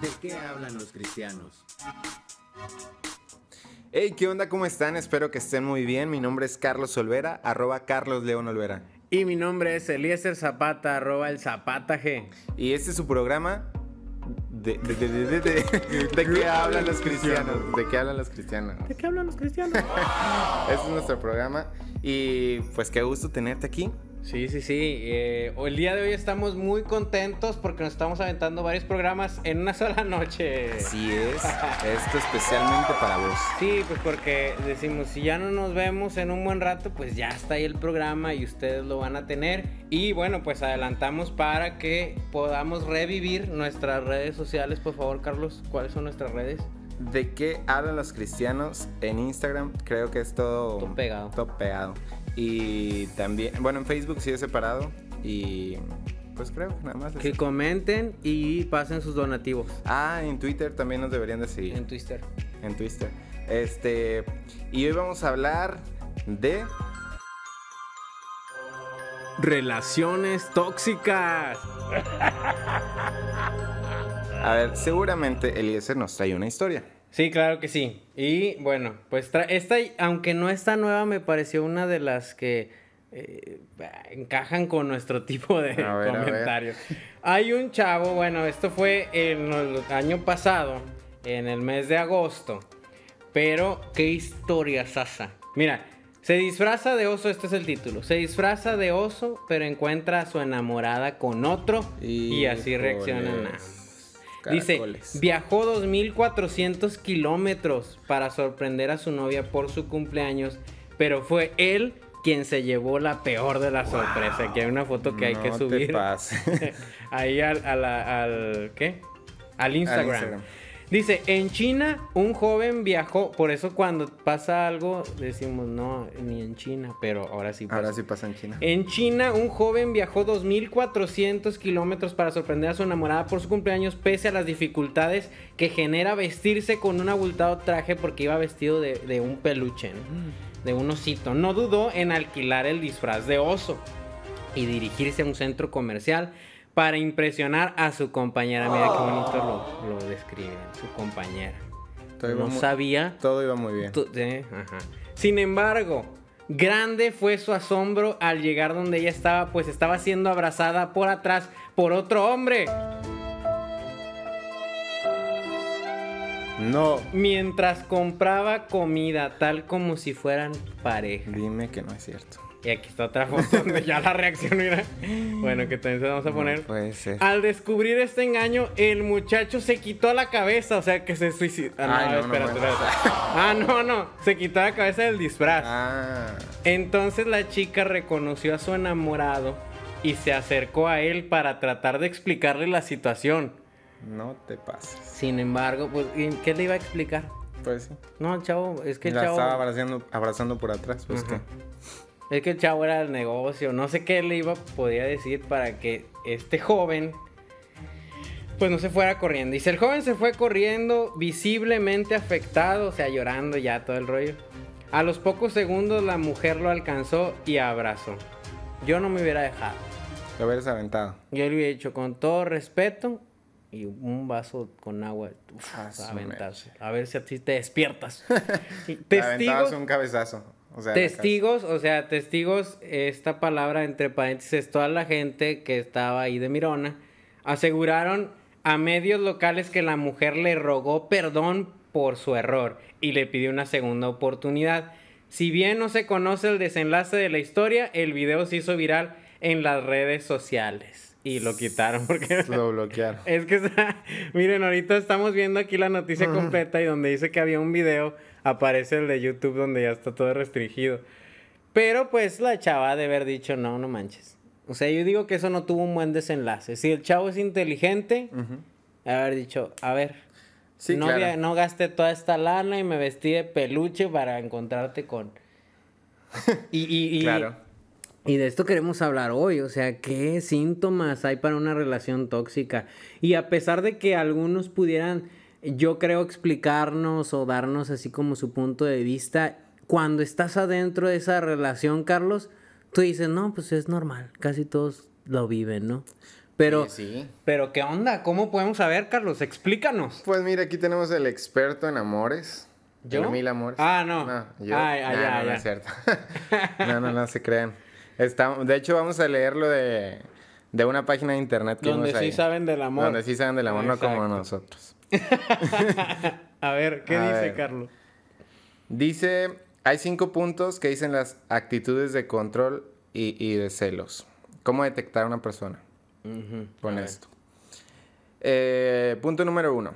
¿De qué hablan los cristianos? Hey, ¿qué onda? ¿Cómo están? Espero que estén muy bien. Mi nombre es Carlos Olvera, arroba Carlos León Olvera. Y mi nombre es Eliezer Zapata, arroba el Zapata G. Y este es su programa. ¿de qué hablan los cristianos? ¿De qué hablan los cristianos? ¿De qué hablan los cristianos? Este es nuestro programa. Y pues qué gusto tenerte aquí. Sí, sí, sí. eh, el día de hoy estamos muy contentos porque nos estamos aventando varios programas en una sola noche. Así es. Esto especialmente para vos. Sí, pues porque decimos, si ya no nos vemos en un buen rato, pues ya está ahí el programa y ustedes lo van a tener. Y bueno, pues adelantamos para que podamos revivir nuestras redes sociales. Por favor, Carlos, ¿cuáles son nuestras redes? ¿De qué hablan los cristianos? En Instagram creo que es todo... Todo pegado. Todo pegado. Y también, bueno, en Facebook sí es separado. Y pues creo que nada más. es- Que comenten y pasen sus donativos Ah, en Twitter también nos deberían de seguir. en Twitter. En Twitter. Este, y hoy vamos a hablar de... Relaciones tóxicas. A ver, seguramente Eliezer nos trae una historia. Sí, claro que sí. Y bueno, pues esta, aunque no está nueva, me pareció una de las que eh, encajan con nuestro tipo de ver, comentarios. Hay un chavo, bueno, esto fue en el año pasado, en el mes de agosto. Pero, qué historia, Sasa. Mira, se disfraza de oso, este es el título. Se disfraza de oso, pero encuentra a su enamorada con otro y así reaccionan. Dice, viajó 2.400 kilómetros para sorprender a su novia por su cumpleaños, pero fue él quien se llevó la peor de la sorpresa. Aquí hay una foto que hay que te subir pases. ahí al, a la- al- ¿qué? Al Instagram. Instagram. Dice, en China un joven viajó, por eso cuando pasa algo decimos, no, ni en China, pero ahora sí pasa. Ahora sí pasa en China. En China, un joven viajó 2.400 kilómetros para sorprender a su enamorada por su cumpleaños, pese a las dificultades que genera vestirse con un abultado traje porque iba vestido de, de un peluche, ¿no? de un osito. No dudó en alquilar el disfraz de oso y dirigirse a un centro comercial para impresionar a su compañera. Mira qué bonito lo, lo describe, su compañera. Todo iba No muy- sabía Todo iba muy bien. Eh, ajá. Sin embargo, grande fue su asombro al llegar donde ella estaba, pues estaba siendo abrazada por atrás por otro hombre. No. Mientras compraba comida, tal como si fueran pareja. Dime que no es cierto. Y aquí está otra foto donde ya la reacción mira. Bueno, que también se vamos a poner. No puede ser. Al descubrir este engaño, el muchacho se quitó la cabeza, o sea que se suicidó. Ah, no, Ay, no, espérate. Ah, no, no, se quitó la cabeza del disfraz. Ah. Entonces la chica reconoció a su enamorado y se acercó a él para tratar de explicarle la situación. No te pases. Sin embargo, pues, ¿y ¿qué le iba a explicar? Pues sí. No, chavo, es que el la chavo, estaba abrazando, abrazando por atrás. Pues Ajá. que. Es que el chavo era el negocio, no sé qué le iba podía decir para que este joven pues no se fuera corriendo. Dice, el joven se fue corriendo visiblemente afectado, o sea, llorando ya todo el rollo. A los pocos segundos la mujer lo alcanzó y abrazó. Yo no me hubiera dejado. Lo hubieras aventado. Yo le hubiera dicho con todo respeto y un vaso con agua. Uf, su aventarse. A ver si así te despiertas. Te aventabas testigos, un cabezazo. O sea, testigos, o sea, testigos, esta palabra entre paréntesis, toda la gente que estaba ahí de Mirona, aseguraron a medios locales que la mujer le rogó perdón por su error y le pidió una segunda oportunidad. Si bien no se conoce el desenlace de la historia, el video se hizo viral en las redes sociales y lo quitaron porque. Lo bloquearon. es que, está- miren, ahorita estamos viendo aquí la noticia completa y donde dice que había un video, aparece el de YouTube donde ya está todo restringido. Pero pues la chava ha de haber dicho, no, no manches. O sea, yo digo que eso no tuvo un buen desenlace. Si el chavo es inteligente, Ujú. haber dicho, a ver, Sí, no, claro. no gasté toda esta lana y me vestí de peluche para encontrarte con... Y, y- y- Claro. y de esto queremos hablar hoy, o sea, ¿qué síntomas hay para una relación tóxica? Y a pesar de que algunos pudieran, yo creo, explicarnos o darnos así como su punto de vista, cuando estás adentro de esa relación, Carlos, tú dices, no, pues es normal, casi todos lo viven, ¿no? Pero, Sí, sí. pero ¿qué onda? ¿Cómo podemos saber, Carlos? Explícanos. Pues mira, aquí tenemos el experto en amores. ¿Yo? El mil amores. Ah, no. yo. Ay, ay, No, ya, no, no ya. es cierto. no, no, no se crean. Está- de hecho, vamos a leerlo de, de una página de internet que Donde sí ahí. saben del amor. Donde sí saben del amor, no como Exacto. nosotros. A ver, ¿qué A dice, ver. Carlos? Dice, hay cinco puntos que dicen las actitudes de control y, y de celos. ¿Cómo detectar a una persona Ujú, con a esto? Eh, punto número uno.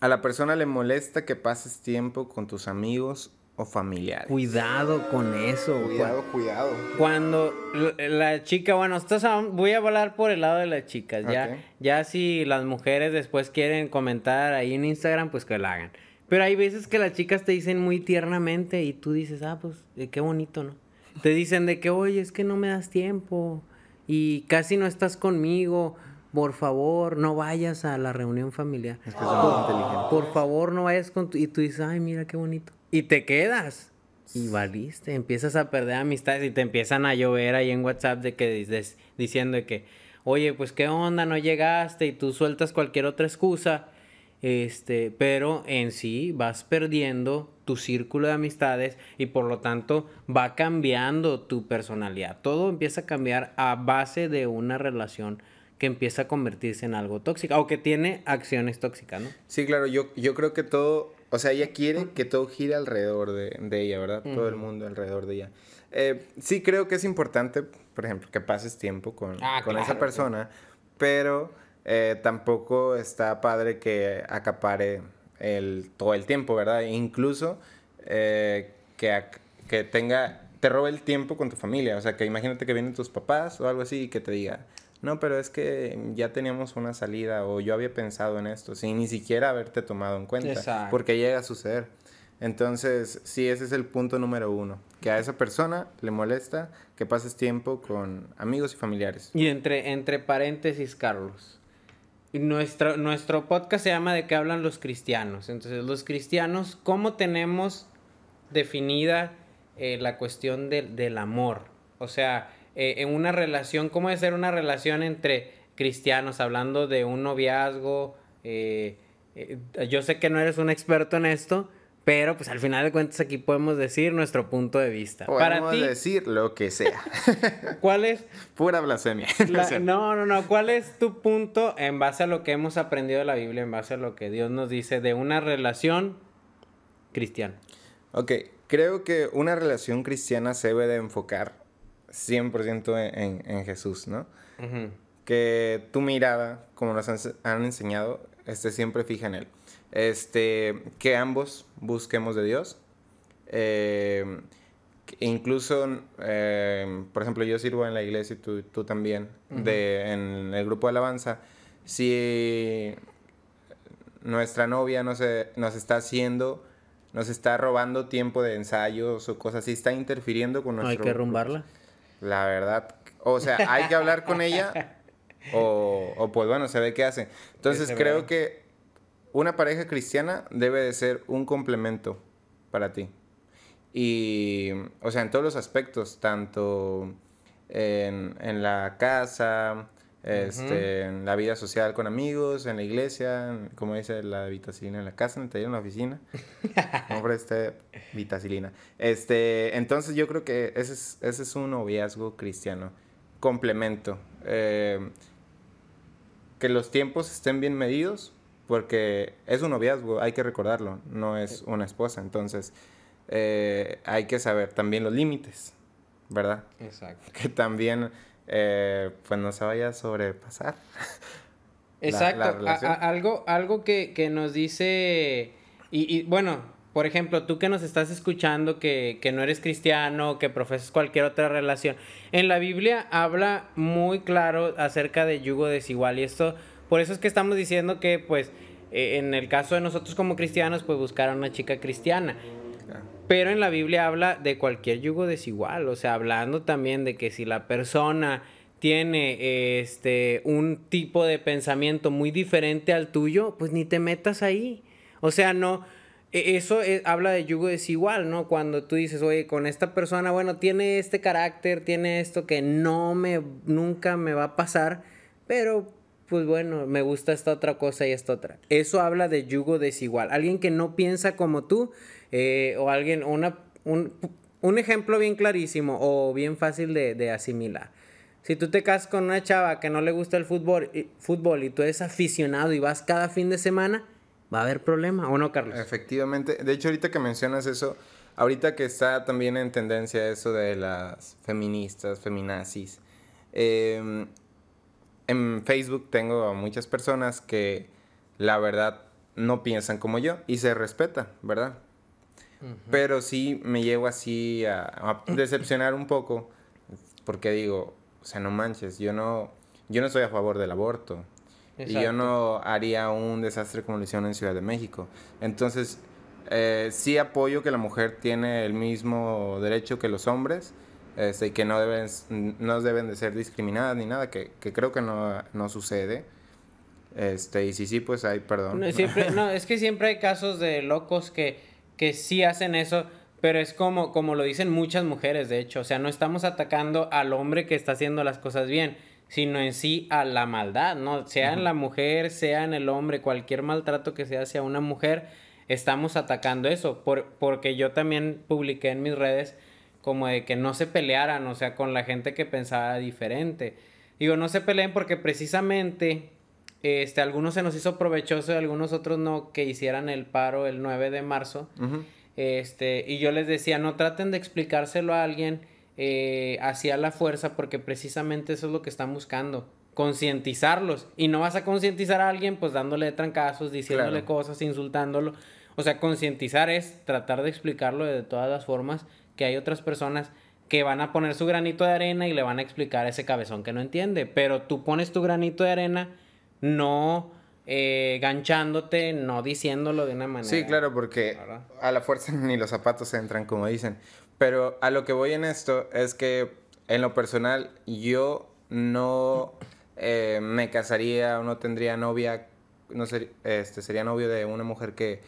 A la persona le molesta que pases tiempo con tus amigos o familiares. Cuidado con eso. Cuidado, cuidado. Cuando la chica, bueno, estás a- voy a hablar por el lado de las chicas. Ya, ya si las mujeres después quieren comentar ahí en Instagram, pues que lo hagan. Pero hay veces que las chicas te dicen muy tiernamente y tú dices, ah, pues eh, qué bonito, ¿no? Te dicen de que, oye, es que no me das tiempo y casi no estás conmigo. Por favor, no vayas a la reunión familiar. Es que son muy inteligentes. Por favor, no vayas con tu... Y tú dices, ay, mira qué bonito. Y te quedas. Y valiste, empiezas a perder amistades y te empiezan a llover ahí en WhatsApp de que dices, diciendo que, oye, pues qué onda, no llegaste y tú sueltas cualquier otra excusa. Este, pero en sí vas perdiendo tu círculo de amistades y por lo tanto va cambiando tu personalidad. Todo empieza a cambiar a base de una relación que empieza a convertirse en algo tóxico o que tiene acciones tóxicas, ¿no? Sí, claro, yo, yo creo que todo, o sea, ella quiere que todo gire alrededor de, de ella, ¿verdad? Todo el mundo alrededor de ella. Eh, sí creo que es importante, por ejemplo, que pases tiempo con, Ah, con esa persona, pero eh, tampoco está padre que acapare el, todo el tiempo, ¿verdad? E incluso eh, que, que tenga, te robe el tiempo con tu familia, o sea, que imagínate que vienen tus papás o algo así y que te diga, no, pero es que ya teníamos una salida o yo había pensado en esto, sin ni siquiera haberte tomado en cuenta, Exacto. porque llega a suceder. Entonces, sí, ese es el punto número uno, que a esa persona le molesta que pases tiempo con amigos y familiares. Y entre, entre paréntesis, Carlos. Nuestro, nuestro podcast se llama De qué hablan los cristianos. Entonces, los cristianos, ¿cómo tenemos definida eh, la cuestión del- del amor? O sea, eh, en una relación, ¿cómo debe ser una relación entre cristianos? Hablando de un noviazgo. eh, eh, yo sé que no eres un experto en esto, pero pues al final de cuentas aquí podemos decir nuestro punto de vista. Para Podemos ti, decir lo que sea. ¿cuál es Pura blasfemia. la- no, no, no. ¿Cuál es tu punto en base a lo que hemos aprendido de la Biblia, en base a lo que Dios nos dice de una relación cristiana? Ok, creo que una relación cristiana se debe de enfocar 100% en, en- en Jesús, ¿no? Que tu mirada, como nos han, han enseñado, esté siempre fija en Él. Este, que ambos busquemos de Dios. Eh, incluso, eh, por ejemplo, yo sirvo en la iglesia y tú, tú también, de, en el grupo de alabanza. Si nuestra novia nos, nos está haciendo, nos está robando tiempo de ensayos o cosas así, está interfiriendo con No nuestro... hay que rumbarla. La verdad, o sea, hay que hablar con ella o, o pues bueno, se ve qué hace. Entonces creo que una pareja cristiana debe de ser un complemento para ti. Y, o sea, en todos los aspectos, tanto en, en la casa, este, en la vida social con amigos, en la iglesia, en- como dice la vitacilina en la casa, en el taller, en la oficina. Hombre, este, vitacilina. Este, entonces yo creo que ese es, ese es un noviazgo cristiano. Complemento. Eh, que los tiempos estén bien medidos, porque es un noviazgo, hay que recordarlo, no es una esposa. Entonces, eh, hay que saber también los límites, ¿verdad? Exacto. Que también, eh, pues no se vaya a sobrepasar. Exacto. la A- relación. a- algo algo que, que nos dice, y, y, bueno, por ejemplo, tú que nos estás escuchando, que, que no eres cristiano, que profesas cualquier otra relación, en la Biblia habla muy claro acerca de yugo desigual y esto, por eso es que estamos diciendo que, pues, eh, en el caso de nosotros como cristianos, pues buscar a una chica cristiana. Pero en la Biblia habla de cualquier yugo desigual, o sea, hablando también de que si la persona tiene este un tipo de pensamiento muy diferente al tuyo, pues ni te metas ahí. O sea, no e- eso es- habla de yugo desigual, ¿no? Cuando tú dices, "Oye, con esta persona, bueno, tiene este carácter, tiene esto que no me nunca me va a pasar." pero pues bueno, me gusta esta otra cosa y esta otra. Eso habla de yugo desigual. Alguien que no piensa como tú eh, o alguien, una, un, un, ejemplo bien clarísimo o bien fácil de, de, asimilar. Si tú te casas con una chava que no le gusta el fútbol y, fútbol y tú eres aficionado y vas cada fin de semana, va a haber problema, ¿o no, Carlos? Efectivamente. De hecho, ahorita que mencionas eso, ahorita que está también en tendencia eso de las feministas, feminazis, eh, en Facebook tengo a muchas personas que la verdad no piensan como yo y se respeta, ¿verdad? Uh -huh. Pero sí me llevo así a, a, decepcionar un poco porque digo, o sea, no manches, yo no, yo no estoy a favor del aborto Exacto. y yo no haría un desastre como lo hicieron en Ciudad de México. Entonces, eh, sí apoyo que la mujer tiene el mismo derecho que los hombres, este, que no deben, no deben de ser discriminadas ni nada, que, que creo que no, no, sucede. Este, y si sí, pues hay perdón. No, siempre, no, es que siempre hay casos de locos que, que sí hacen eso, pero es como, como lo dicen muchas mujeres, de hecho. O sea, no estamos atacando al hombre que está haciendo las cosas bien, sino en sí a la maldad, ¿no? Sea en la mujer, sea en el hombre, cualquier maltrato que se hace a una mujer, estamos atacando eso. Por, porque yo también publiqué en mis redes como de que no se pelearan, o sea, con la gente que pensaba diferente. Digo, no se peleen porque precisamente este, algunos se nos hizo provechoso y algunos otros no, que hicieran el paro el 9 de marzo. Uh -huh. este, y yo les decía, no traten de explicárselo a alguien eh, hacia la fuerza porque precisamente eso es lo que están buscando. Concientizarlos. Y no vas a concientizar a alguien pues dándole trancazos, diciéndole claro. cosas, insultándolo. O sea, concientizar es tratar de explicarlo de todas las formas que hay otras personas que van a poner su granito de arena y le van a explicar a ese cabezón que no entiende. Pero tú pones tu granito de arena no eh, ganchándote, no diciéndolo de una manera. Sí, claro, porque ¿verdad? a la fuerza ni los zapatos entran, como dicen. Pero a lo que voy en esto es que en lo personal yo no eh, me casaría o no tendría novia, no ser, este, sería novio de una mujer que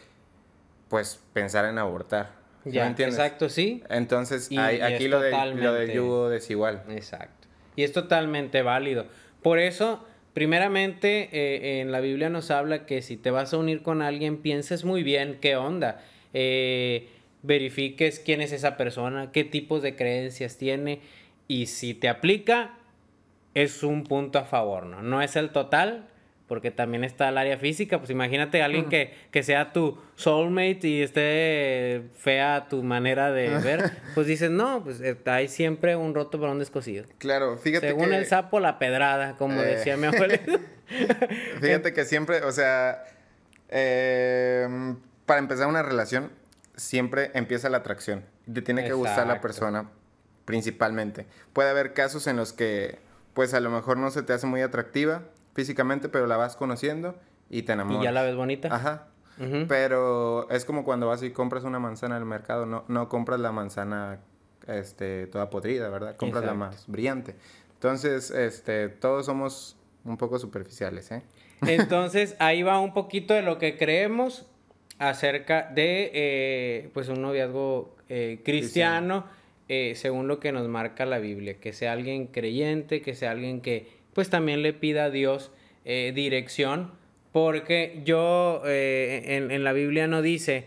pues pensara en abortar. Ya, exacto, sí. Entonces, y, hay, y aquí lo, de, lo del yugo desigual. Exacto. Y es totalmente válido. Por eso, primeramente, eh, en la Biblia nos habla que si te vas a unir con alguien, pienses muy bien qué onda. Eh, verifiques quién es esa persona, qué tipos de creencias tiene. Y si te aplica, es un punto a favor, ¿no? No es el total, porque también está el área física, pues imagínate a alguien uh -huh. que, que, sea tu soulmate y esté fea tu manera de ver, pues dices, no, pues eh, hay siempre un roto para un descosido. Claro, fíjate Según que... el sapo, la pedrada, como eh... decía mi abuela. fíjate que siempre, o sea, eh, para empezar una relación, siempre empieza la atracción. Te tiene que Exacto. gustar la persona, principalmente. Puede haber casos en los que, pues a lo mejor no se te hace muy atractiva, físicamente, pero la vas conociendo y te enamoras. Y ya la ves bonita. Ajá. Uh -huh. Pero es como cuando vas y compras una manzana en el mercado, no, no compras la manzana este, toda podrida, ¿verdad? Compras Exacto. la más brillante. Entonces, este, todos somos un poco superficiales, ¿eh? Entonces, ahí va un poquito de lo que creemos acerca de, eh, pues, un noviazgo eh, cristiano, cristiano. Eh, según lo que nos marca la Biblia. Que sea alguien creyente, que sea alguien que pues también le pida a Dios eh, dirección, porque yo eh, en, en, la Biblia no dice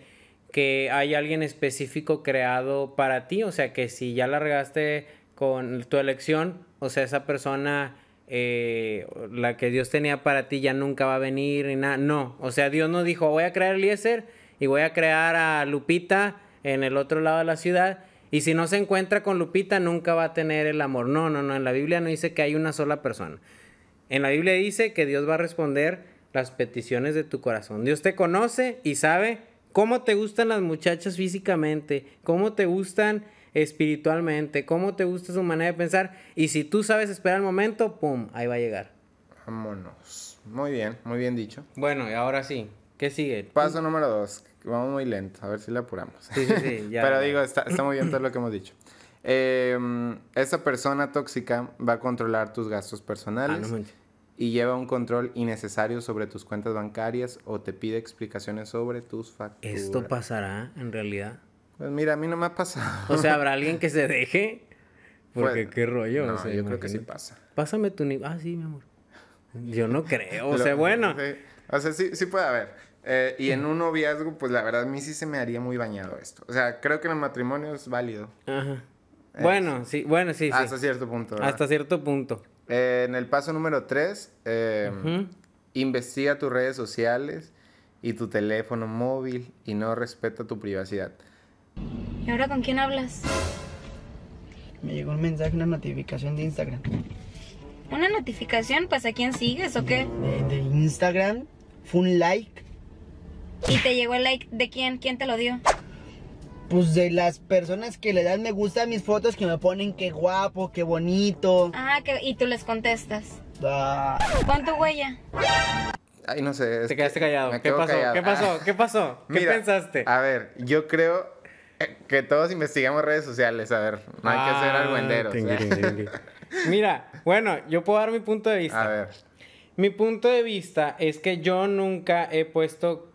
que hay alguien específico creado para ti, o sea que si ya la regaste con tu elección, o sea, esa persona, eh, la que Dios tenía para ti ya nunca va a venir ni nada, no, o sea, Dios no dijo, voy a crear a Eliezer y voy a crear a Lupita en el otro lado de la ciudad, y si no se encuentra con Lupita, nunca va a tener el amor. No, no, no. En la Biblia no dice que hay una sola persona. En la Biblia dice que Dios va a responder las peticiones de tu corazón. Dios te conoce y sabe cómo te gustan las muchachas físicamente, cómo te gustan espiritualmente, cómo te gusta su manera de pensar. Y si tú sabes esperar el momento, ¡pum! Ahí va a llegar. Vámonos. Muy bien, muy bien dicho. Bueno, y ahora sí. ¿Qué sigue? Paso número dos. Vamos muy lento, a ver si le apuramos. Sí, sí, sí. Ya, Pero digo, está, está, muy bien todo lo que hemos dicho. Eh, esa persona tóxica va a controlar tus gastos personales ah, no y lleva un control innecesario sobre tus cuentas bancarias o te pide explicaciones sobre tus facturas. ¿Esto pasará en realidad? Pues mira, a mí no me ha pasado. O sea, ¿habrá alguien que se deje? Porque Pues, qué rollo. No, o sea, yo creo que sí pasa. Pásame tu... Ah, sí, mi amor. Yo no creo. O sea, bueno. sí. O sea, sí, sí puede haber. Eh, y en un noviazgo, pues la verdad, a mí sí se me haría muy bañado esto. O sea, creo que en el matrimonio es válido. Ajá. Bueno, sí, bueno, sí, sí. Hasta cierto punto. ¿verdad? Hasta cierto punto. Eh, en el paso número 3, Ujú. investiga tus redes sociales y tu teléfono móvil y no respeta tu privacidad. ¿Y ahora con quién hablas? Me llegó un mensaje, una notificación de Instagram. ¿Una notificación? Pues a quién sigues o qué? De, de Instagram, fue un like. ¿Y te llegó el like de quién? ¿Quién te lo dio? Pues de las personas que le dan me gusta a mis fotos que me ponen qué guapo, qué bonito. Ah, que, y tú les contestas. Ah, Pon tu huella. Ay, no sé. Te que quedaste callado. me ¿Qué pasó? callado. ¿Qué pasó? Ah. ¿Qué pasó? ¿Qué Mira, pensaste? A ver, yo creo que todos investigamos redes sociales. A ver, no hay que ser Ah, tingui, ¿eh? tingui, tingui. Mira, bueno, yo puedo dar mi punto de vista. A ver. Mi punto de vista es que yo nunca he puesto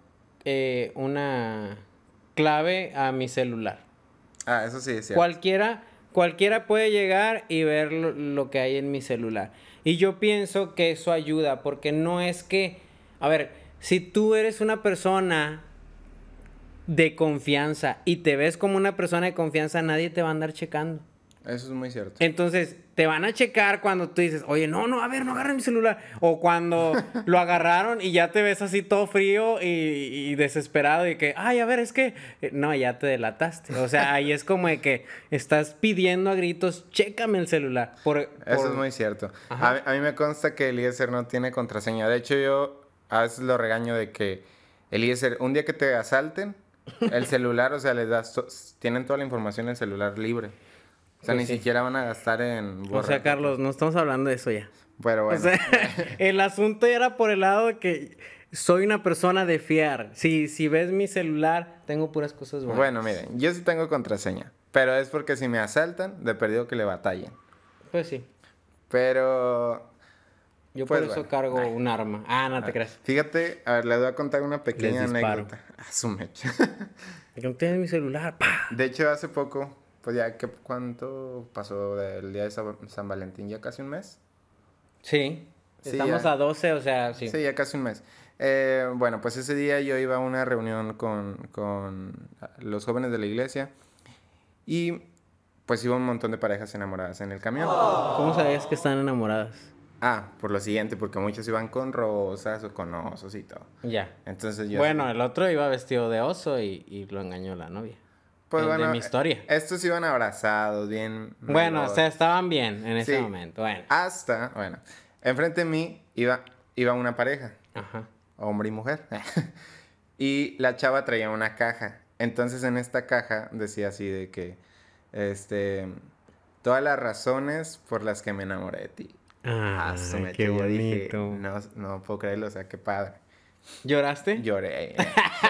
eh, una clave a mi celular. Ah, eso sí es cierto. Cualquiera, cualquiera puede llegar y ver lo, lo que hay en mi celular. Y yo pienso que eso ayuda, porque no es que, a ver, si tú eres una persona de confianza y te ves como una persona de confianza, nadie te va a andar checando. Eso es muy cierto. Entonces, te van a checar cuando tú dices, oye, no, no, a ver, no agarren mi celular. O cuando lo agarraron y ya te ves así todo frío y, y desesperado y que, ay, a ver, es que, eh, no, ya te delataste. O sea, ahí es como de que estás pidiendo a gritos, chécame el celular. Por, Eso es muy cierto. A, mí- a mí me consta que Eliezer no tiene contraseña. De hecho, yo a veces lo regaño de que Eliezer, un día que te asalten, el celular, o sea, les das, tienen toda la información en el celular libre. Sea, Pues ni sí. siquiera van a gastar en O sea, borrar. Carlos, no estamos hablando de eso ya. Pero bueno. O sea, el asunto era por el lado de que soy una persona de fiar. Si, si ves mi celular, tengo puras cosas buenas. bueno, miren, yo sí tengo contraseña. Pero es porque si me asaltan, de perdido que le batallen. Pues sí. Pero Yo Pues por eso bueno. cargo un arma. Ah, no te creas. fíjate, a ver, les voy a contar una pequeña anécdota. A su mecha. No tienes mi celular. ¡pa! De hecho, hace poco, pues ya, ¿qué, ¿cuánto pasó del día de San, Valentín? ¿Ya casi un mes? Sí. Sí, Estamos ya. a 12, o sea, sí. Sí, ya casi un mes. Eh, bueno, pues ese día yo iba a una reunión con, con los jóvenes de la iglesia y pues iba un montón de parejas enamoradas en el camión. ¿Cómo sabías que están enamoradas? Ah, por lo siguiente, porque muchos iban con rosas o con osos y todo. Ya. Entonces yo... Bueno, el otro iba vestido de oso y, y lo engañó la novia. Pues de bueno, mi historia. Estos iban abrazados, bien... Bueno, o sea, estaban bien en ese Sí. momento. Bueno. Hasta, bueno, enfrente de mí iba, iba una pareja. Ajá. hombre y mujer. y la chava traía una caja. Entonces en esta caja decía así de que, este, todas las razones por las que me enamoré de ti. Ah, su mecha, qué yo dije, bonito. no, no puedo creerlo, o sea, qué padre. ¿Lloraste? Lloré.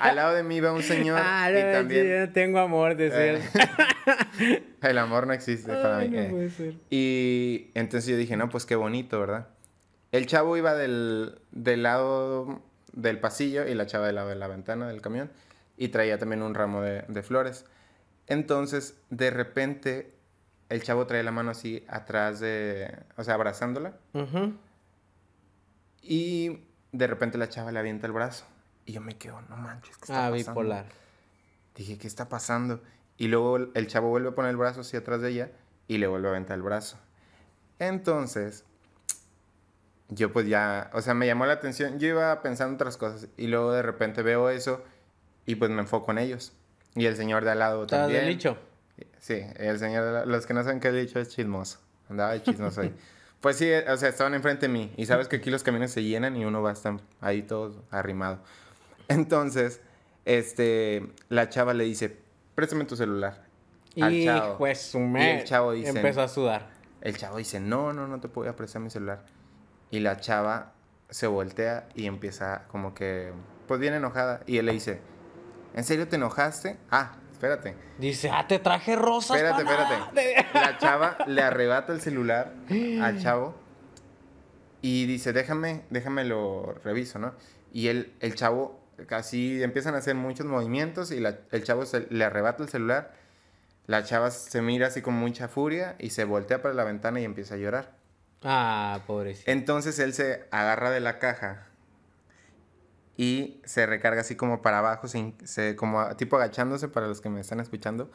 Al lado de mí iba un señor Ah, y también yo no tengo amor, decías. el amor no existe para Ay, mí. no eh. puede ser. Y entonces yo dije, no, pues qué bonito, ¿verdad? El chavo iba del, del lado del pasillo y la chava del lado de la ventana del camión y traía también un ramo de, de flores. Entonces, de repente, el chavo traía la mano así atrás de, o sea, abrazándola Ujú. y de repente la chava le avienta el brazo y yo me quedo, no manches, ¿qué está Ah, pasando? bipolar. Dije, ¿qué está pasando? Y luego el- el chavo vuelve a poner el brazo hacia atrás de ella y le vuelve a aventar el brazo. Entonces, yo pues ya, o sea, me llamó la atención. Yo iba pensando otras cosas y luego de repente veo eso y pues me enfoco en ellos. Y el señor de al lado ¿Estabas también. de licho? Sí, el señor, de la- los que no saben qué el dicho es chismoso. Andaba de chismoso ahí. Pues sí, o sea, estaban enfrente de mí. Y sabes que aquí los camiones se llenan y uno va a estar ahí todo arrimado. Entonces, este, la chava le dice, préstame tu celular. Al Y chavo. pues Y el chavo dice, empezó a sudar. el chavo dice, no, no, no te puedo prestar mi celular. Y la chava se voltea y empieza como que, pues bien enojada. Y él le dice, ¿en serio te enojaste? Ah, espérate. Dice, ah, te traje rosas. Espérate, espérate. nada". La chava le arrebata el celular al chavo y dice, déjame, déjame lo reviso, ¿no? Y él, el chavo, casi empiezan a hacer muchos movimientos y la- el chavo se- le arrebata el celular. La chava se mira así con mucha furia y se voltea para la ventana y empieza a llorar. Ah, pobrecito. Entonces él se agarra de la caja y se recarga así como para abajo, sin, se, como tipo agachándose para los que me están escuchando.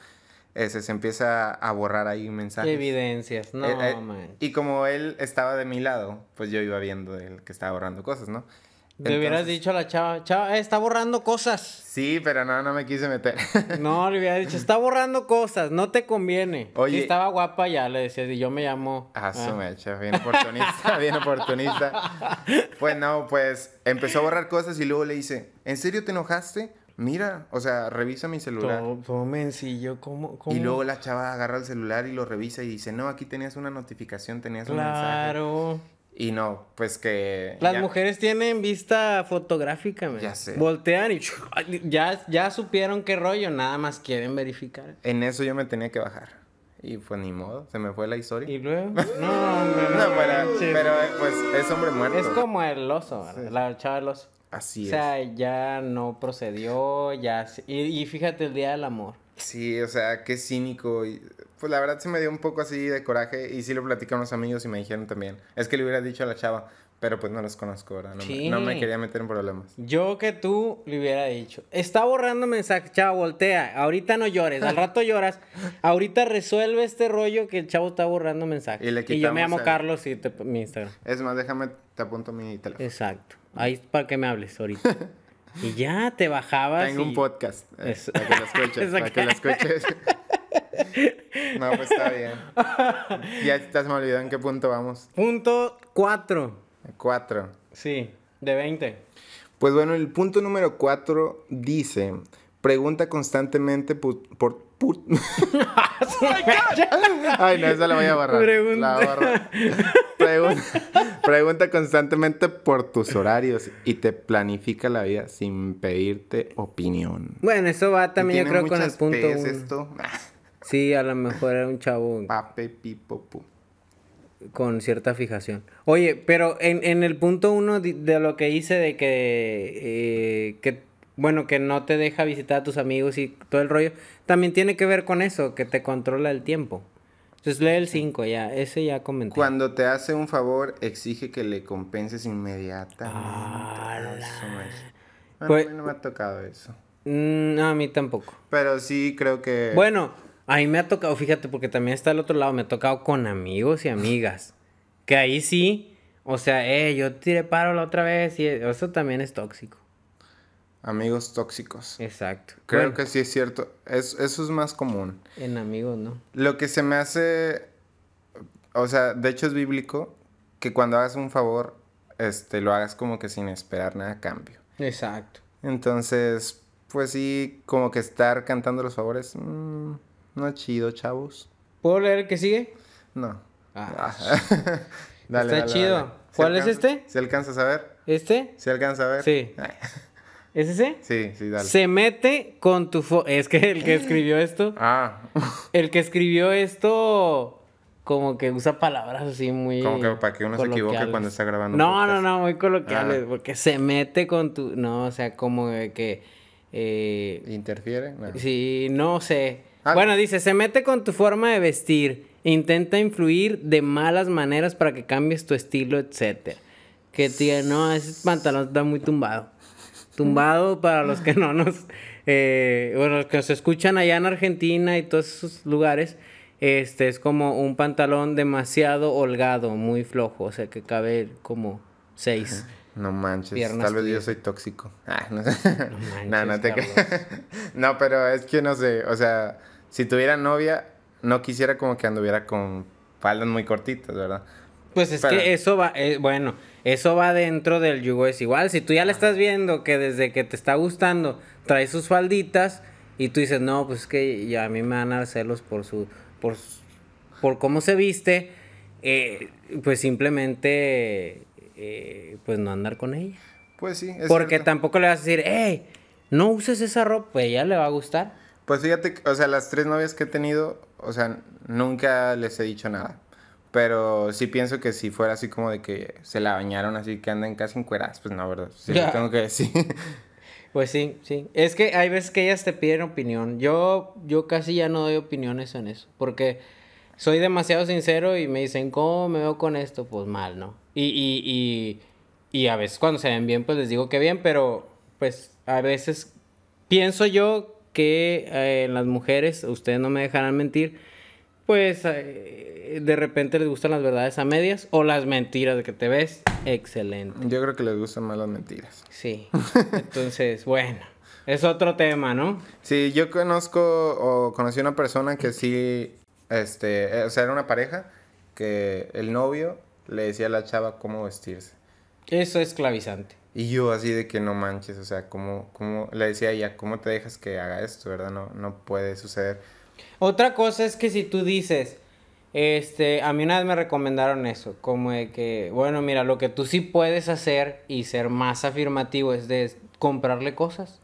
Ese, se empieza a borrar ahí mensajes. Evidencias, no, Eh, eh, man. y como él estaba de mi lado, pues yo iba viendo el que estaba borrando cosas, ¿no? Le hubieras Entonces- dicho a la chava, chava, eh, está borrando cosas. Sí, pero no, no me quise meter. No, le hubiera dicho, está borrando cosas, no te conviene. Oye. Si estaba guapa, ya le decías, y yo me llamo. Ah, su ah. mecha, bien oportunista, bien oportunista. Pues no, pues empezó a borrar cosas y luego le dice, ¿en serio te enojaste? Mira, o sea, revisa mi celular. Todo, todo mencillo, ¿cómo? cómo? Y luego la chava agarra el celular y lo revisa y dice, no, aquí tenías una notificación, tenías un mensaje. Claro. Y no, pues que... Las ya- mujeres tienen vista fotográfica, man. Ya sé. Voltean y ya, ya supieron qué rollo, nada más quieren verificar. En eso yo me tenía que bajar. Y pues ni modo, se me fue la historia. Y luego, no, hombre, No, no manches. pero, pues es hombre muerto. Es como el oso, ¿verdad? la chava del oso. Así o sea, ya no procedió, ya... Y, y fíjate, el Día del Amor. es. Sí, o sea, qué cínico. Y, pues la verdad se me dio un poco así de coraje. Y sí lo platicé a unos amigos y me dijeron también. Es que le hubiera dicho a la chava, pero pues no los conozco ahora. No, me- Sí. no me quería meter en problemas. Yo que tú le hubiera dicho, está borrando mensajes, chavo, voltea, ahorita no llores, al rato lloras, ahorita resuelve este rollo que el chavo está borrando mensajes. Y le yo me llamo el- Carlos y te, mi Instagram. Es más, déjame, te apunto mi teléfono. Exacto. Ahí para que me hables ahorita. y ya te bajabas. Tengo y- un podcast. eh, Para que lo escuches. para que lo escuches. No, pues está bien. Ya estás me olvidó en qué punto vamos. Punto 4. Cuatro. Sí, de 20. Pues bueno, el punto número cuatro dice: pregunta constantemente por. pu- Ay, no, esa la voy a barrar. Pregunta. La voy a barrar. Pregun- pregunta constantemente por tus horarios y te planifica la vida sin pedirte opinión. bueno, eso va también yo creo con el punto esto. Sí, a lo mejor era un chavo Pape, pipo, pu. con cierta fijación. Oye, pero en, en el punto uno de, lo que hice de que, eh, que, bueno, que no te deja visitar a tus amigos y todo el rollo, también tiene que ver con eso, que te controla el tiempo. Entonces lee el 5 ya, ese ya comenté. Cuando te hace un favor, exige que le compenses inmediatamente. Ah, madre. Bueno, Pues- a mí no me ha tocado eso. Mm, no, a mí tampoco. Pero sí creo que... Bueno, a mí me ha tocado, fíjate, porque también está el otro lado, me ha tocado con amigos y amigas. Que ahí sí, o sea, eh, yo tiré paro la otra vez y eso también es tóxico. Amigos tóxicos. Exacto. Creo Bueno, que sí es cierto. Es- eso es más común. En amigos, ¿no? Lo que se me hace... O sea, de hecho es bíblico que cuando hagas un favor, este, lo hagas como que sin esperar nada a cambio. Exacto. Entonces, pues sí, como que estar cantando los favores, mm, no es chido, chavos. ¿Puedo leer el que sigue? No. Ah. Dale, Está chido. ¿Cuál es este? Si alcanzas a ver. ¿Este? Si alcanzas a ver. Sí. ¿Es ese? Sí, sí, dale. Se mete con tu fo... Es que el que escribió esto, Ah, el que escribió esto, como que usa palabras así muy... como que para que uno se equivoque cuando está grabando. No, no, podcast. no, muy coloquiales, Ah. porque se mete con tu... No, o sea, como que... eh, ¿Interfiere? No. Sí, no sé. Ah. Bueno, dice, se mete con tu forma de vestir. Intenta influir de malas maneras para que cambies tu estilo, etcétera. Que tía, no, ese pantalón está muy tumbado. Tumbado para los que no nos... eh, bueno, los que nos escuchan allá en Argentina y todos esos lugares. Este es como un pantalón demasiado holgado, muy flojo. O sea, que cabe como seis. No manches, Piernas tal vez yo soy tóxico. Ah, no sé. manches, no, no te. No, pero es que no sé, o sea, si tuviera novia, no quisiera como que anduviera con faldas muy cortitas, ¿verdad? Pues es Pero- que eso va, eh, bueno, eso va dentro del yugo desigual. Si tú ya le estás viendo que desde que te está gustando trae sus falditas y tú dices, no, pues es que ya a mí me van a dar celos por su, por, por cómo se viste, eh, pues simplemente, eh, pues no andar con ella. Pues sí, es Porque cierto. tampoco le vas a decir, hey, no uses esa ropa, pues ella le va a gustar. Pues fíjate, o sea, las tres novias que he tenido, o sea, nunca les he dicho nada. Pero sí pienso que si fuera así como de que se la bañaron así que anden casi encueradas, pues no, ¿verdad? Sí, Ya. tengo que decir. Pues sí, sí. Es que hay veces que ellas te piden opinión. Yo, yo casi ya no doy opiniones en eso. Porque soy demasiado sincero y me dicen, ¿cómo me veo con esto? Pues mal, ¿no? Y, y, y, y a veces cuando se ven bien, pues les digo que bien, pero pues a veces pienso yo que eh, las mujeres, ustedes no me dejarán mentir, pues eh, de repente les gustan las verdades a medias o las mentiras de que te ves excelente. Yo creo que les gustan más las mentiras. Sí. Entonces, bueno, es otro tema, ¿no? Sí, yo conozco o conocí una persona que sí, este, eh, o sea, era una pareja que el novio le decía a la chava cómo vestirse. Eso es esclavizante. Y yo así de que no manches, o sea, ¿cómo, cómo, le decía ella, ¿cómo te dejas que haga esto, verdad? No, no puede suceder. Otra cosa es que si tú dices, este, a mí una vez me recomendaron eso, como de que, bueno, mira, lo que tú sí puedes hacer y ser más afirmativo es de comprarle cosas.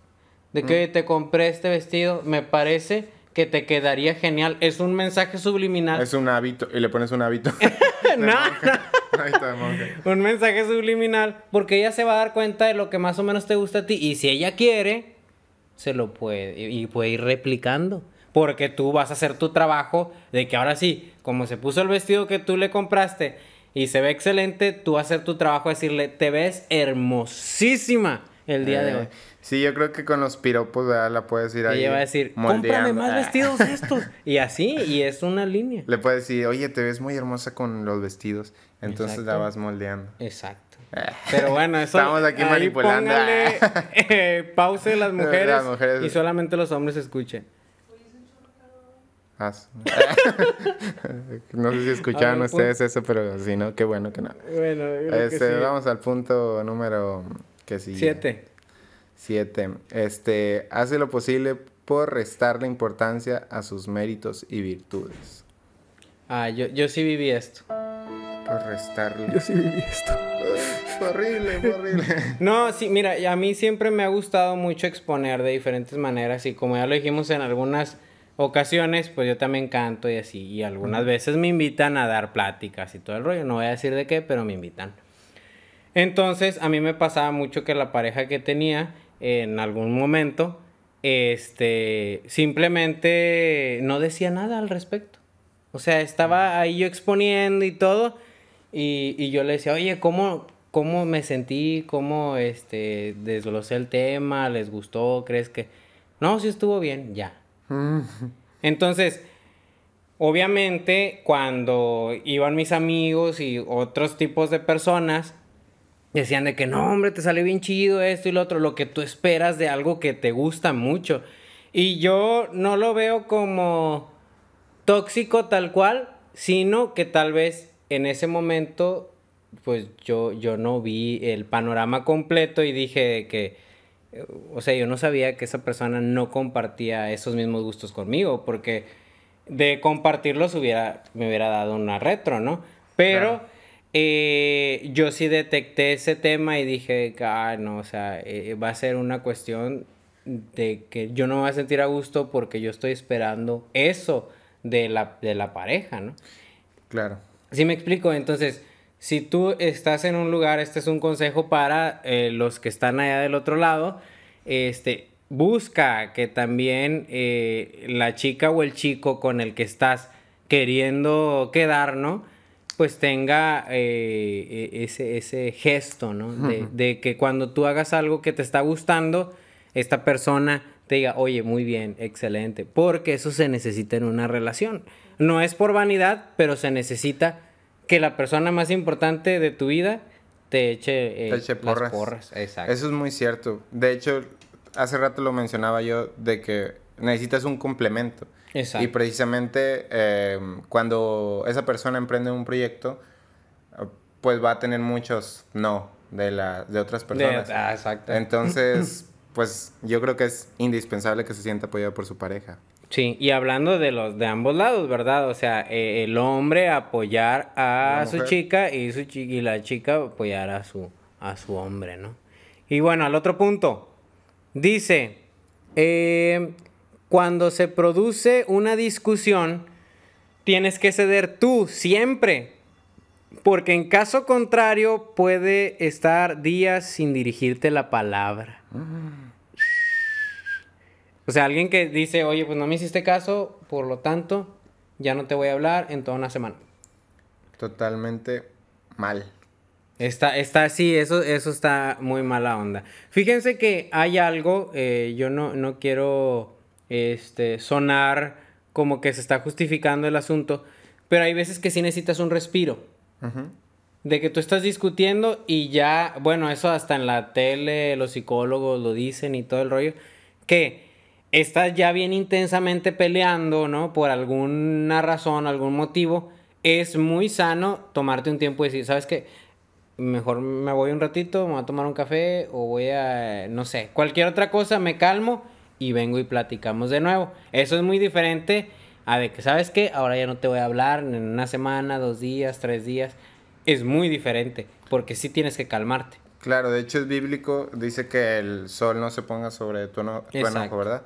De que te compré este vestido, me parece que te quedaría genial. Es un mensaje subliminal. Es un hábito, y le pones un hábito. no, no. Ahí está, monje. un mensaje subliminal, porque ella se va a dar cuenta de lo que más o menos te gusta a ti. Y si ella quiere, se lo puede, y puede ir replicando. Porque tú vas a hacer tu trabajo de que ahora sí, como se puso el vestido que tú le compraste y se ve excelente, tú vas a hacer tu trabajo, decirle, te ves hermosísima el día de Eh, hoy. Sí, yo creo que con los piropos ¿verdad? la puedes ir Y ahí. ella va a decir, moldeando. cómprame más Ah. vestidos estos. Y así, y es una línea. Le puedes decir, oye, te ves muy hermosa con los vestidos. Entonces la vas moldeando. Exacto. Pero bueno, eso. Estamos aquí ahí manipulando. Póngale eh, pause las mujeres, Las mujeres. y solamente los hombres escuchen. Ah, no sé si escucharon ver, ustedes eso, pero si no, qué bueno que no. Bueno, Este, que sí. Vamos al punto número que sigue. Siete. Siete. Este, hace lo posible por restarle importancia a sus méritos y virtudes. Ah, yo, yo sí viví esto. Restarle. Yo sí viví esto. Fue horrible, fue horrible. No, sí, mira, a mí siempre me ha gustado mucho exponer de diferentes maneras y como ya lo dijimos en algunas ocasiones, pues yo también canto y así, y algunas veces me invitan a dar pláticas y todo el rollo, no voy a decir de qué, pero me invitan. Entonces, a mí me pasaba mucho que la pareja que tenía en algún momento, este, simplemente no decía nada al respecto. O sea, estaba ahí yo exponiendo y todo. Y, y yo le decía, oye, ¿cómo, ¿cómo me sentí? ¿Cómo este, desglosé el tema? ¿Les gustó? ¿Crees que...? No, sí estuvo bien, ya. Entonces, obviamente, cuando iban mis amigos y otros tipos de personas, decían de que no, hombre, te sale bien chido esto y lo otro, lo que tú esperas de algo que te gusta mucho. Y yo no lo veo como tóxico tal cual, sino que tal vez en ese momento, pues yo, yo no vi el panorama completo y dije que, eh, o sea, yo no sabía que esa persona no compartía esos mismos gustos conmigo, porque de compartirlos hubiera, me hubiera dado una retro, ¿no? Pero Claro. eh, yo sí detecté ese tema y dije, que, ah, no, o sea, eh, va a ser una cuestión de que yo no me voy a sentir a gusto porque yo estoy esperando eso de la, de la pareja, ¿no? Claro. ¿Sí me explico? Entonces, si tú estás en un lugar, este es un consejo para eh, los que están allá del otro lado, este, busca que también eh, la chica o el chico con el que estás queriendo quedar, ¿no? Pues tenga eh, e- ese, ese gesto, ¿no? De, de que cuando tú hagas algo que te está gustando, esta persona te diga, oye, muy bien, excelente, porque eso se necesita en una relación. No es por vanidad, pero se necesita que la persona más importante de tu vida te eche, eh, Te eche las porras. porras. Exacto. Eso es muy cierto. De hecho, hace rato lo mencionaba yo de que necesitas un complemento. Exacto. Y precisamente eh, cuando esa persona emprende un proyecto, pues va a tener muchos no de, la, de otras De- personas. ah, exacto. Entonces, pues yo creo que es indispensable que se sienta apoyado por su pareja. Sí, y hablando de los de ambos lados, ¿verdad? O sea, eh, el hombre apoyar a su chica y su chi- y la chica apoyar a su a su hombre, ¿no? Y bueno, al otro punto. Dice, eh, cuando se produce una discusión, tienes que ceder tú siempre. Porque en caso contrario puede estar días sin dirigirte la palabra. O sea, alguien que dice, oye, pues no me hiciste caso, por lo tanto, ya no te voy a hablar en toda una semana. Totalmente mal. Está, está, sí, eso, eso está muy mala onda. Fíjense que hay algo, eh, yo no, no quiero este, sonar como que se está justificando el asunto, pero hay veces que sí necesitas un respiro. De que tú estás discutiendo y ya, bueno, eso hasta en la tele, los psicólogos lo dicen y todo el rollo, que estás ya bien intensamente peleando, ¿no? Por alguna razón, algún motivo, es muy sano tomarte un tiempo y decir, ¿sabes qué? Mejor me voy un ratito, me voy a tomar un café o voy a, no sé, cualquier otra cosa, me calmo y vengo y platicamos de nuevo. Eso es muy diferente a de que, ¿sabes qué? Ahora ya no te voy a hablar en una semana, dos días, tres días. Es muy diferente porque sí tienes que calmarte. Claro, de hecho es bíblico, dice que el sol no se ponga sobre tu, tu enojo. ¿verdad?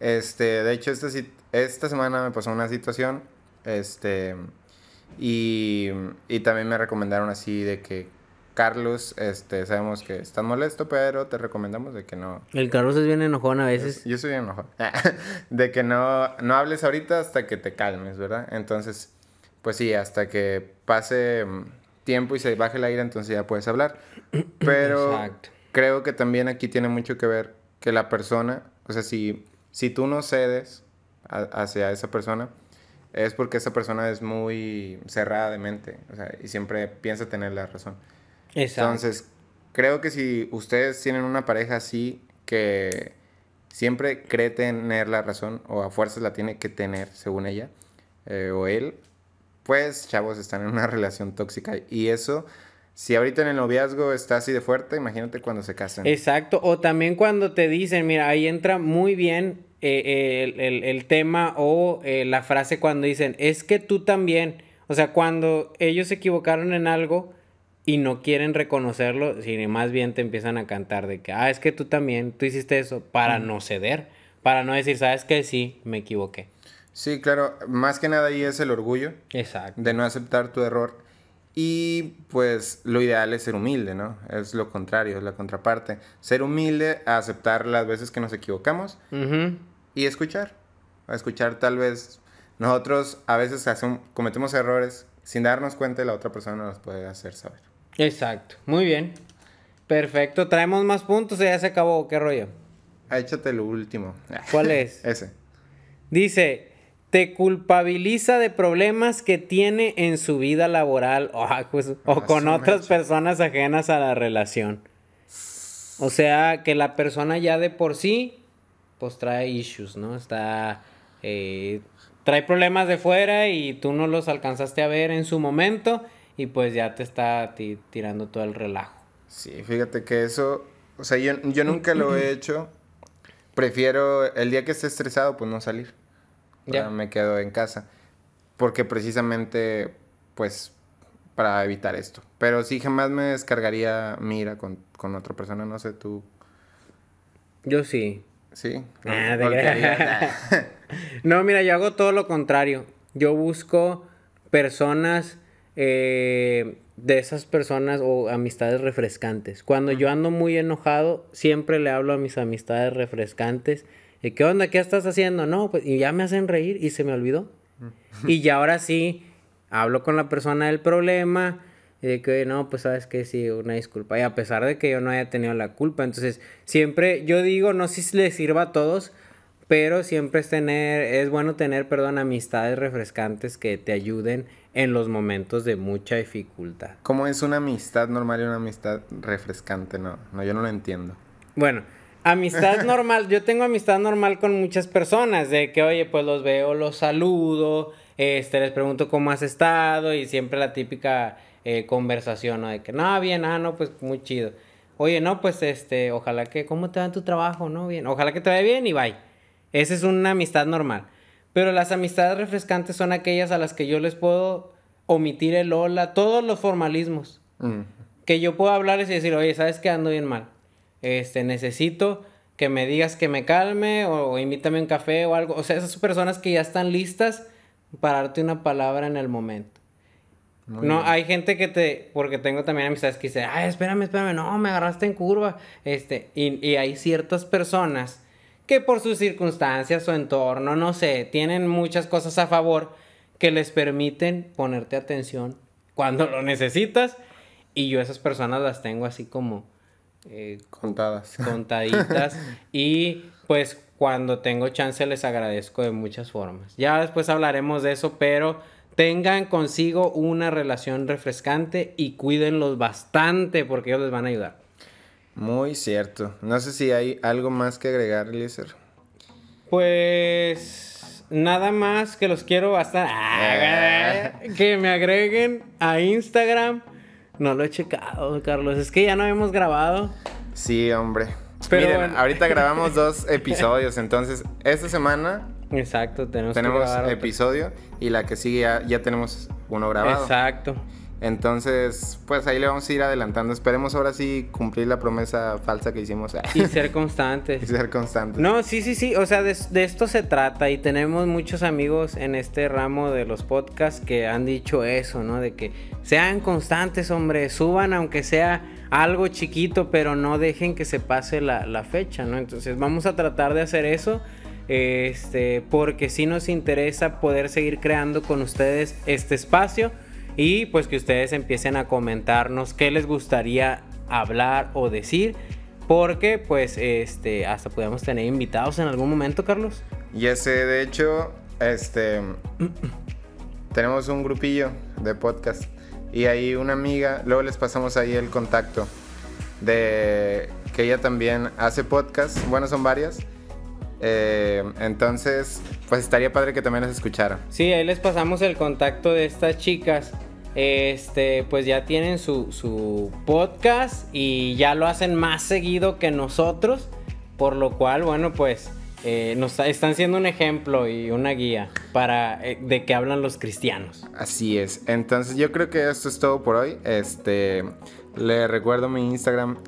Este, de hecho esta, esta semana me pasó una situación, este, y, y también me recomendaron así de que Carlos, este, sabemos que estás molesto, pero te recomendamos de que no, El Carlos es bien enojón a veces. yo soy bien enojado. de que no, no hables ahorita hasta que te calmes, ¿verdad? Entonces, pues sí, hasta que pase tiempo y se baje el aire, entonces ya puedes hablar. Pero Exacto. creo que también aquí tiene mucho que ver que la persona, o sea, si, si tú no cedes a- hacia esa persona, es porque esa persona es muy cerrada de mente, o sea, y siempre piensa tener la razón. Exacto. Entonces, creo que si ustedes tienen una pareja así que siempre cree tener la razón o a fuerzas la tiene que tener, según ella eh, o él, pues chavos están en una relación tóxica y eso, si ahorita en el noviazgo está así de fuerte, imagínate cuando se casen. Exacto, o también cuando te dicen, mira, ahí entra muy bien eh, el, el- el tema o eh, la frase cuando dicen, es que tú también, o sea, cuando ellos se equivocaron en algo y no quieren reconocerlo, sino más bien te empiezan a cantar de que, ah, es que tú también, tú hiciste eso, para no ceder, para no decir, sabes que sí, me equivoqué. Sí, claro, más que nada ahí es el orgullo Exacto. de no aceptar tu error y pues lo ideal es ser humilde, ¿no? Es lo contrario, es la contraparte. Ser humilde, aceptar las veces que nos equivocamos Ujú. y escuchar. A escuchar tal vez nosotros a veces hacemos, cometemos errores sin darnos cuenta y la otra persona nos puede hacer saber. Exacto, muy bien. Perfecto, traemos más puntos o ya se acabó, ¿qué rollo? Échate lo último. ¿Cuál es? Ese. Dice, te culpabiliza de problemas que tiene en su vida laboral o, ah, pues, o con otras personas ajenas a la relación. O sea, que la persona ya de por sí, pues trae issues, ¿no? Está, eh, trae problemas de fuera y tú no los alcanzaste a ver en su momento y pues ya te está ti- tirando todo el relajo. Sí, fíjate que eso, o sea, yo, yo nunca lo he hecho. Prefiero el día que esté estresado, pues no salir. Ya. me quedo en casa. Porque precisamente, pues, para evitar esto. Pero sí, jamás me descargaría mi ira con, con otra persona, no sé, tú. Yo sí. Sí. Ah, te Golpearías. creas. No, mira, yo hago todo lo contrario. Yo busco personas eh, de esas personas o amistades refrescantes. Cuando yo ando muy enojado, siempre le hablo a mis amistades refrescantes. ¿Y qué onda? ¿Qué estás haciendo? No, pues y ya me hacen reír y se me olvidó. y ya ahora sí, hablo con la persona del problema. Y de que, "Oye, no, pues sabes que sí, una disculpa. Y a pesar de que yo no haya tenido la culpa. Entonces, siempre, yo digo, no sé si les sirva a todos, pero siempre es tener, es bueno tener, perdón, amistades refrescantes que te ayuden en los momentos de mucha dificultad. ¿Cómo es una amistad normal y una amistad refrescante? No, no, yo no lo entiendo. Bueno, amistad normal, yo tengo amistad normal con muchas personas, de que, oye, pues los veo, los saludo, este, les pregunto cómo has estado y siempre la típica eh, conversación, ¿no? De que, no, bien, ah, no, pues muy chido. Oye, no, pues este, ojalá que, ¿cómo te va en tu trabajo? No, bien, ojalá que te vaya bien y bye. Esa es una amistad normal. Pero las amistades refrescantes son aquellas a las que yo les puedo omitir el hola, todos los formalismos Mm. que yo puedo hablarles y decir, oye, ¿sabes que ando bien mal? Este, necesito que me digas que me calme o, o invítame un café o algo. O sea, esas personas que ya están listas para darte una palabra en el momento. Muy no, bien. hay gente que te, porque tengo también amistades que dicen, ay, espérame, espérame, no, me agarraste en curva. Este, y, y hay ciertas personas que por sus circunstancias, su entorno, no sé, tienen muchas cosas a favor que les permiten ponerte atención cuando lo necesitas. Y yo esas personas las tengo así como eh, Contadas. contaditas. y pues cuando tengo chance les agradezco de muchas formas. Ya después hablaremos de eso, pero tengan consigo una relación refrescante y cuídenlos bastante porque ellos les van a ayudar. Muy cierto. No sé si hay algo más que agregar, Eliezer. Pues nada más que los quiero bastante. Ah, que me agreguen a Instagram. No lo he checado, Carlos. Es que ya no hemos grabado. Sí, hombre. Pero Miren, bueno. ahorita grabamos dos episodios, entonces esta semana Exacto, tenemos, tenemos que grabar otro. episodio y la que sigue ya, ya tenemos uno grabado. Exacto. Entonces, pues ahí le vamos a ir adelantando. Esperemos ahora sí cumplir la promesa falsa que hicimos Y ser constantes. y ser constantes. No, sí, sí, sí. O sea, de, de esto se trata. Y tenemos muchos amigos en este ramo de los podcasts que han dicho eso, ¿no? De que sean constantes, hombre. Suban aunque sea algo chiquito, pero no dejen que se pase la, la fecha, ¿no? Entonces vamos a tratar de hacer eso. Este, porque sí nos interesa poder seguir creando con ustedes este espacio. Y pues que ustedes empiecen a comentarnos qué les gustaría hablar o decir. Porque pues este hasta podemos tener invitados en algún momento, Carlos. Y ese, de hecho, este. tenemos un grupillo de podcast. Y ahí una amiga, luego les pasamos ahí el contacto de que ella también hace podcast. Bueno, son varias. Eh, entonces, pues estaría padre que también las escuchara. Sí, ahí les pasamos el contacto de estas chicas. Este, pues ya tienen su, su podcast y ya lo hacen más seguido que nosotros. Por lo cual, bueno, pues eh, nos están siendo un ejemplo y una guía para eh, de qué hablan los cristianos. Así es. Entonces, yo creo que esto es todo por hoy. Este, le recuerdo mi Instagram,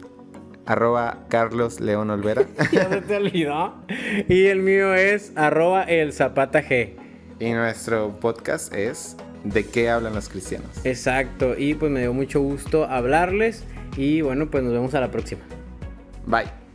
arroba Carlos León Olvera. ya se te olvidó. Y el mío es arroba el zapata G. y nuestro podcast es ¿De qué hablan los cristianos? Exacto. Y pues me dio mucho gusto hablarles. Y bueno, pues nos vemos a la próxima. Bye. Bye.